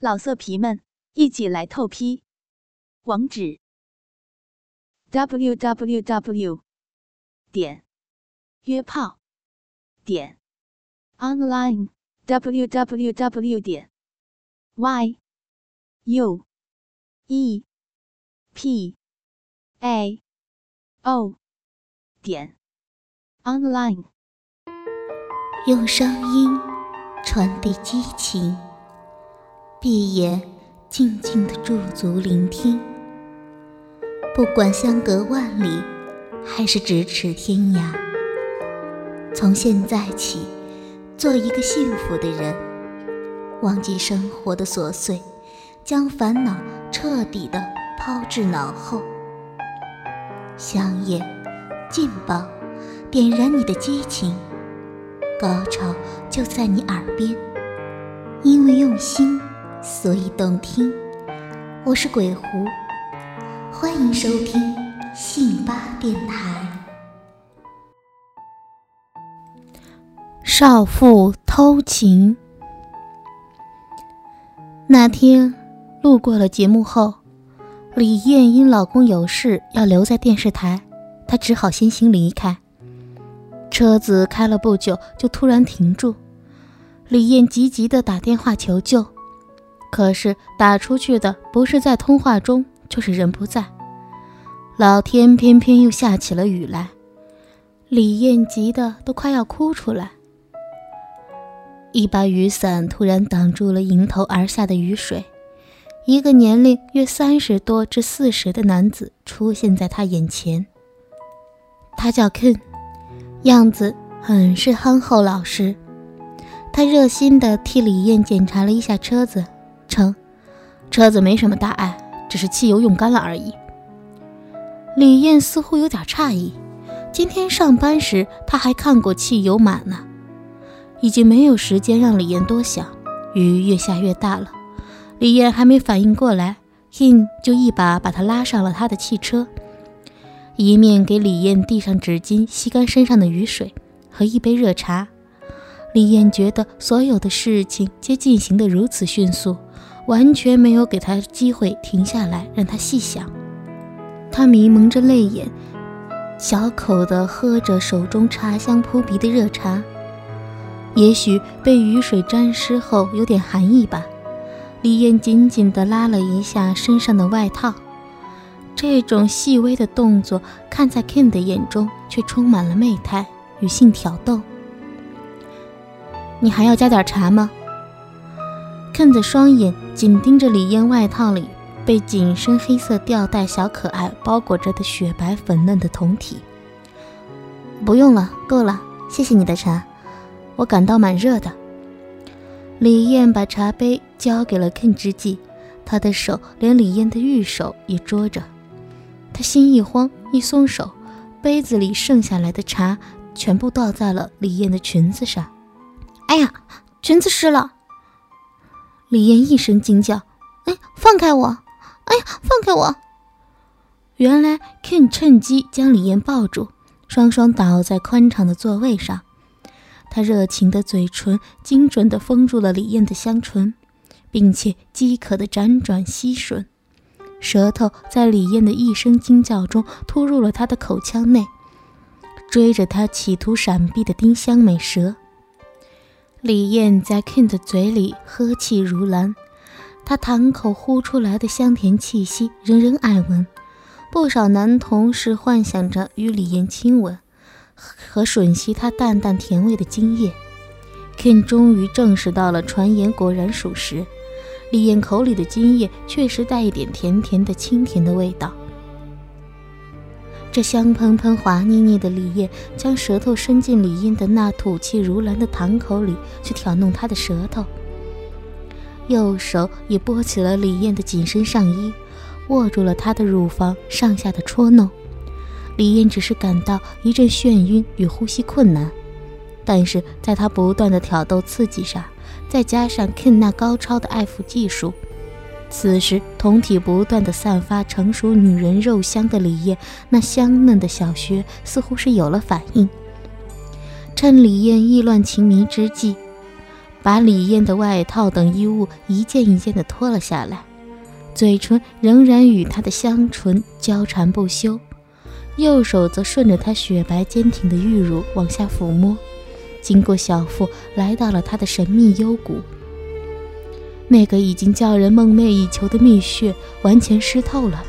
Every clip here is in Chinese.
老色皮们，一起来透批！网址：w w w 点约炮点 online w w w 点 y u e p a o 点 online。用声音传递激情。闭眼，静静的驻足聆听。不管相隔万里，还是咫尺天涯。从现在起，做一个幸福的人，忘记生活的琐碎，将烦恼彻底的抛至脑后。香烟，劲爆，点燃你的激情，高潮就在你耳边，因为用心。所以动听，我是鬼狐，欢迎收听信八电台。少妇偷情。那天路过了节目后，李艳因老公有事要留在电视台，她只好先行离开。车子开了不久，就突然停住。李艳急急的打电话求救。可是打出去的不是在通话中，就是人不在。老天偏偏又下起了雨来，李艳急得都快要哭出来。一把雨伞突然挡住了迎头而下的雨水，一个年龄约三十多至四十的男子出现在他眼前。他叫 Ken，样子很是憨厚老实。他热心地替李艳检查了一下车子。车子没什么大碍，只是汽油用干了而已。李艳似乎有点诧异，今天上班时他还看过汽油满呢。已经没有时间让李艳多想，雨越下越大了。李艳还没反应过来，King 就一把把她拉上了他的汽车，一面给李艳递上纸巾吸干身上的雨水和一杯热茶。李艳觉得所有的事情皆进行得如此迅速。完全没有给他机会停下来，让他细想。他迷蒙着泪眼，小口地喝着手中茶香扑鼻的热茶。也许被雨水沾湿后有点寒意吧。李艳紧紧地拉了一下身上的外套，这种细微的动作看在 Ken 的眼中却充满了媚态与性挑逗。你还要加点茶吗？Ken 的双眼紧盯着李艳外套里被紧身黑色吊带小可爱包裹着的雪白粉嫩的酮体。不用了，够了，谢谢你的茶，我感到蛮热的。李艳把茶杯交给了 Ken 之际，他的手连李艳的玉手也捉着。他心一慌，一松手，杯子里剩下来的茶全部倒在了李艳的裙子上。哎呀，裙子湿了！李艳一声惊叫：“哎，放开我！哎呀，放开我！”原来 Ken 趁机将李艳抱住，双双倒在宽敞的座位上。他热情的嘴唇精准地封住了李艳的香唇，并且饥渴地辗转吸吮，舌头在李艳的一声惊叫中突入了他的口腔内，追着他企图闪避的丁香美舌。李艳在 Ken 的嘴里呵气如兰，他堂口呼出来的香甜气息，人人爱闻。不少男同事幻想着与李艳亲吻，和吮吸她淡淡甜味的精液。Ken 终于证实到了传言果然属实，李艳口里的精液确实带一点甜甜的清甜的味道。这香喷喷、滑腻腻的李艳将舌头伸进李艳的那吐气如兰的堂口里，去挑弄她的舌头。右手也拨起了李艳的紧身上衣，握住了她的乳房，上下的戳弄。李艳只是感到一阵眩晕与呼吸困难，但是在他不断的挑逗刺激上，再加上 Ken 那高超的爱抚技术。此时，酮体不断的散发成熟女人肉香的李艳，那香嫩的小穴似乎是有了反应。趁李艳意乱情迷之际，把李艳的外套等衣物一件一件的脱了下来，嘴唇仍然与她的香唇交缠不休，右手则顺着她雪白坚挺的玉乳往下抚摸，经过小腹来到了她的神秘幽谷。那个已经叫人梦寐以求的蜜穴完全湿透了，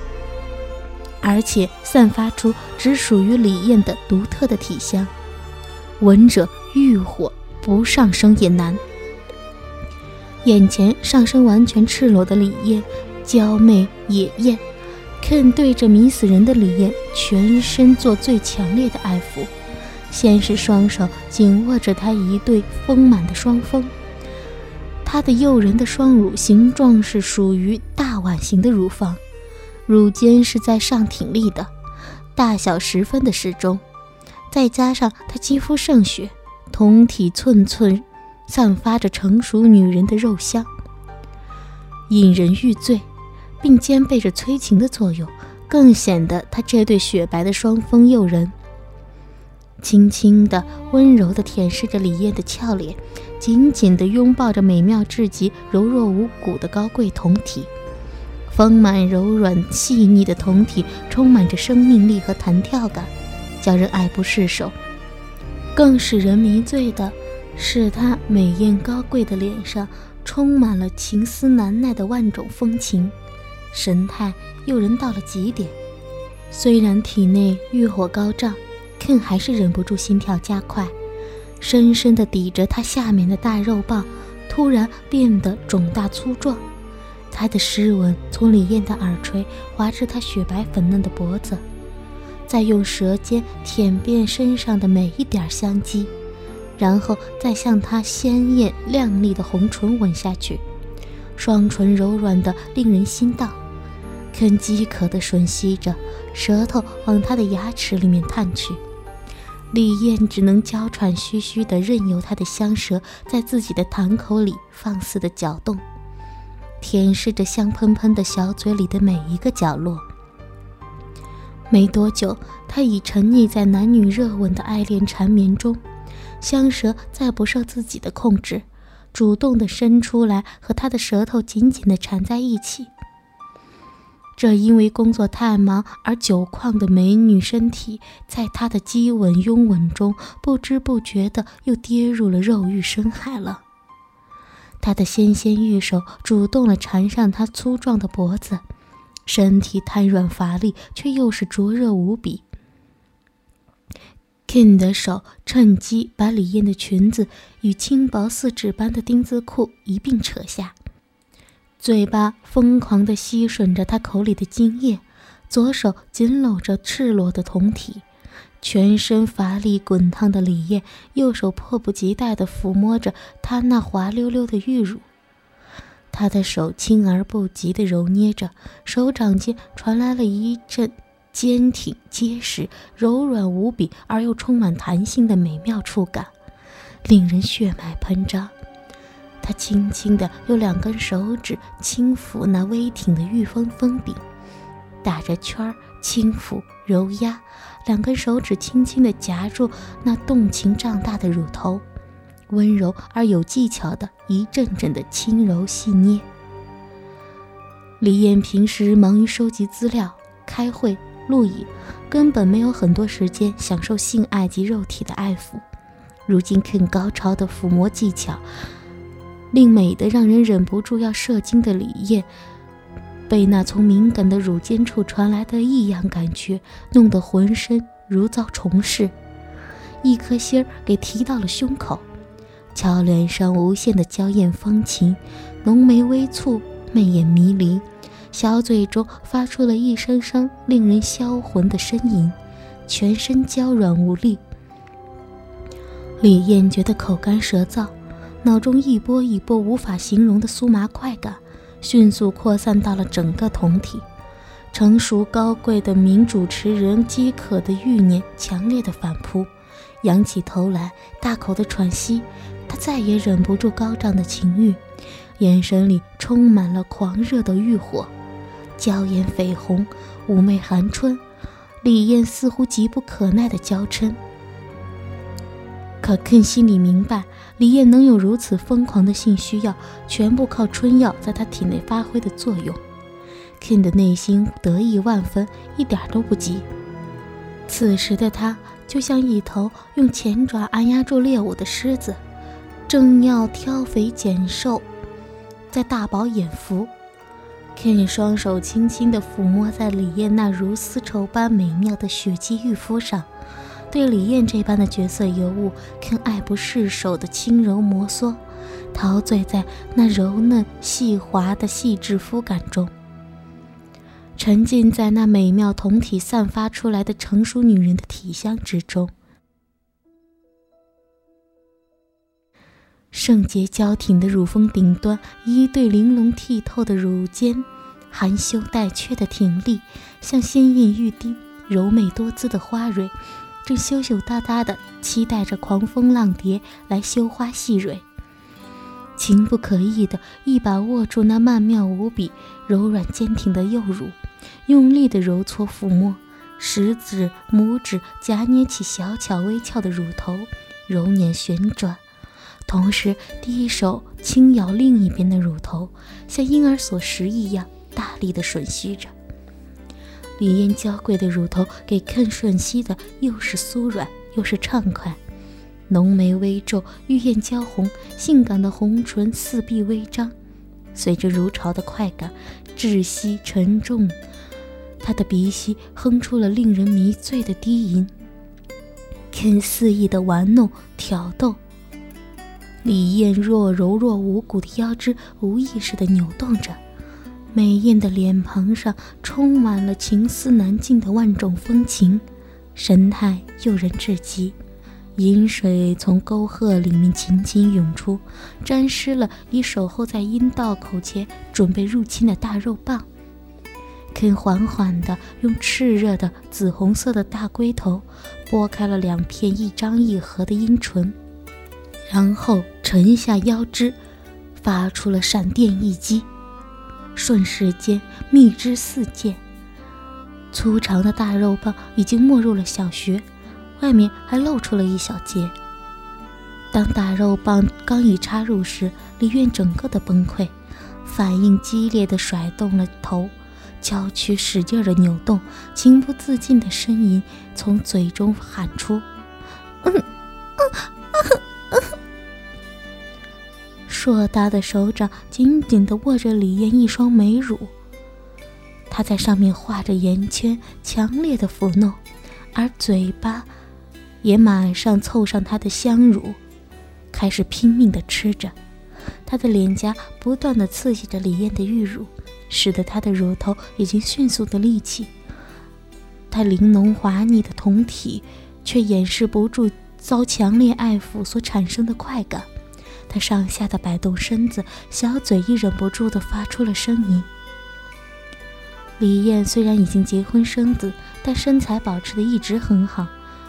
而且散发出只属于李艳的独特的体香，闻者欲火，不上升也难。眼前上身完全赤裸的李艳，娇媚野艳，Ken 对着迷死人的李艳全身做最强烈的爱抚，先是双手紧握着她一对丰满的双峰。她的诱人的双乳形状是属于大碗形的乳房，乳尖是在上挺立的，大小十分的适中。再加上她肌肤胜雪，酮体寸寸散发着成熟女人的肉香，引人欲醉，并兼备着催情的作用，更显得她这对雪白的双峰诱人。轻轻的、温柔的舔舐着李艳的俏脸。紧紧地拥抱着美妙至极、柔弱无骨的高贵酮体，丰满柔软细腻的酮体充满着生命力和弹跳感，叫人爱不释手。更使人迷醉的是，她美艳高贵的脸上充满了情思难耐的万种风情，神态诱人到了极点。虽然体内欲火高涨，Ken 还是忍不住心跳加快。深深地抵着他下面的大肉棒，突然变得肿大粗壮。他的湿吻从李艳的耳垂滑至她雪白粉嫩的脖子，再用舌尖舔遍身上的每一点香肌，然后再向她鲜艳亮丽的红唇吻下去，双唇柔软的令人心荡。肯饥渴地吮吸着，舌头往他的牙齿里面探去。李艳只能娇喘吁吁地任由他的香舌在自己的痰口里放肆地搅动，舔舐着香喷喷的小嘴里的每一个角落。没多久，他已沉溺在男女热吻的爱恋缠绵中，香舌再不受自己的控制，主动地伸出来和他的舌头紧紧地缠在一起。这因为工作太忙而久旷的美女身体，在他的激吻拥吻中，不知不觉的又跌入了肉欲深海了。他的纤纤玉手主动了缠上她粗壮的脖子，身体瘫软乏力，却又是灼热无比。Ken 的手趁机把李艳的裙子与轻薄似纸般的丁字裤一并扯下。嘴巴疯狂地吸吮着他口里的精液，左手紧搂着赤裸的酮体，全身乏力滚烫的李艳，右手迫不及待地抚摸着他那滑溜溜的玉乳。他的手轻而不急地揉捏着，手掌间传来了一阵坚挺、结实、柔软无比而又充满弹性的美妙触感，令人血脉喷张。他轻轻地用两根手指轻抚那微挺的玉峰峰顶，打着圈儿，轻抚揉压，两根手指轻轻地夹住那动情胀大的乳头，温柔而有技巧的一阵阵的轻柔细捏。李艳平时忙于收集资料、开会、录影，根本没有很多时间享受性爱及肉体的爱抚，如今更高超的抚摸技巧。令美的让人忍不住要射精的李艳，被那从敏感的乳尖处传来的异样感觉弄得浑身如遭虫噬，一颗心儿给提到了胸口，俏脸上无限的娇艳风情，浓眉微蹙，媚眼迷离，小嘴中发出了一声声令人销魂的呻吟，全身娇软无力。李艳觉得口干舌燥。脑中一波一波无法形容的酥麻快感，迅速扩散到了整个酮体。成熟高贵的名主持人饥渴的欲念强烈的反扑，仰起头来，大口的喘息。他再也忍不住高涨的情欲，眼神里充满了狂热的欲火，娇艳绯红，妩媚含春。李艳似乎急不可耐的娇嗔，可肯心里明白。李艳能有如此疯狂的性需要，全部靠春药在她体内发挥的作用。Ken 的内心得意万分，一点都不急。此时的他就像一头用前爪按压住猎物的狮子，正要挑肥拣瘦，再大饱眼福。Ken 双手轻轻地抚摸在李艳那如丝绸般美妙的雪肌玉肤上，对李艳这般的绝色尤物更爱不释手的轻柔摩挲，陶醉在那柔嫩细滑的细致肤感中。沉浸在那美妙酮体散发出来的成熟女人的体香之中，圣洁娇挺的乳峰顶端，一对玲珑剔透的乳尖，含羞带怯的挺立，像鲜艳欲滴、柔美多姿的花蕊，正羞羞答答的期待着狂风浪蝶来羞花细蕊。情不可抑的一把握住那曼妙无比、柔软坚挺的幼乳。用力的揉搓抚摸，食指、拇指夹捏起小巧微翘的乳头，揉捻旋转，同时第一手轻摇另一边的乳头，像婴儿所食一样大力的吮吸着。李嫣娇贵的乳头给肯吮吸的又是酥软又是畅快，浓眉微皱，玉眼娇红，性感的红唇四臂微张，随着如潮的快感，窒息沉重。他的鼻息哼出了令人迷醉的低吟，Ken 肆意的玩弄挑逗，李艳若柔若无骨的腰肢无意识的扭动着，美艳的脸庞上充满了情思难尽的万种风情，神态诱人至极。饮水从沟壑里面紧紧涌出，沾湿了已守候在阴道口前准备入侵的大肉棒。肯缓缓地用炽热的紫红色的大龟头拨开了两片一张一合的阴唇，然后沉下腰肢，发出了闪电一击，瞬时间蜜汁四溅。粗长的大肉棒已经没入了小穴，外面还露出了一小截。当大肉棒刚一插入时，李苑整个的崩溃，反应激烈的甩动了头。娇躯使劲的扭动，情不自禁的呻吟从嘴中喊出：“，嗯，嗯，硕大的手掌紧紧地握着李艳一双美乳，他在上面画着圆圈，强烈的抚弄，而嘴巴也马上凑上她的香乳，开始拼命地吃着。他的脸颊不断地刺激着李艳的玉乳。使得她的乳头已经迅速的立起，她玲珑滑腻的酮体却掩饰不住遭强烈爱抚所产生的快感。她上下的摆动身子，小嘴亦忍不住的发出了声音。李艳虽然已经结婚生子，但身材保持的一直很好，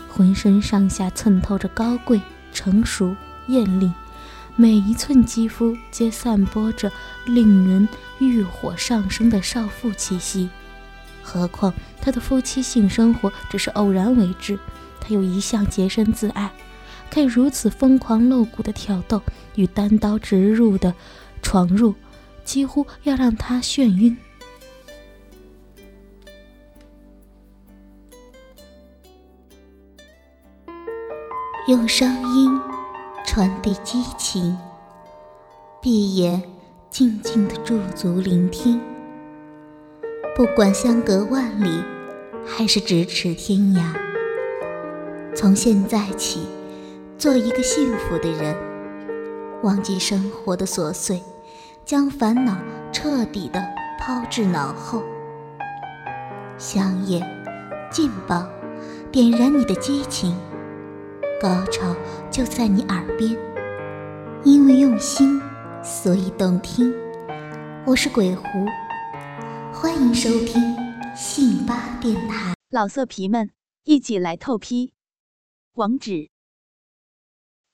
浑身上下衬透着高贵、成熟、艳丽。每一寸肌肤皆散播着令人欲火上升的少妇气息。何况他的夫妻性生活只是偶然为之，他又一向洁身自爱，可以如此疯狂露骨的挑逗与单刀直入的闯入，几乎要让他眩晕。用声音。传递激情，闭眼静静的驻足聆听。不管相隔万里，还是咫尺天涯。从现在起，做一个幸福的人，忘记生活的琐碎，将烦恼彻底的抛至脑后。香烟，劲爆，点燃你的激情。高潮就在你耳边，因为用心，所以动听。我是鬼狐，欢迎收听信吧电台。老色皮们，一起来透批！网址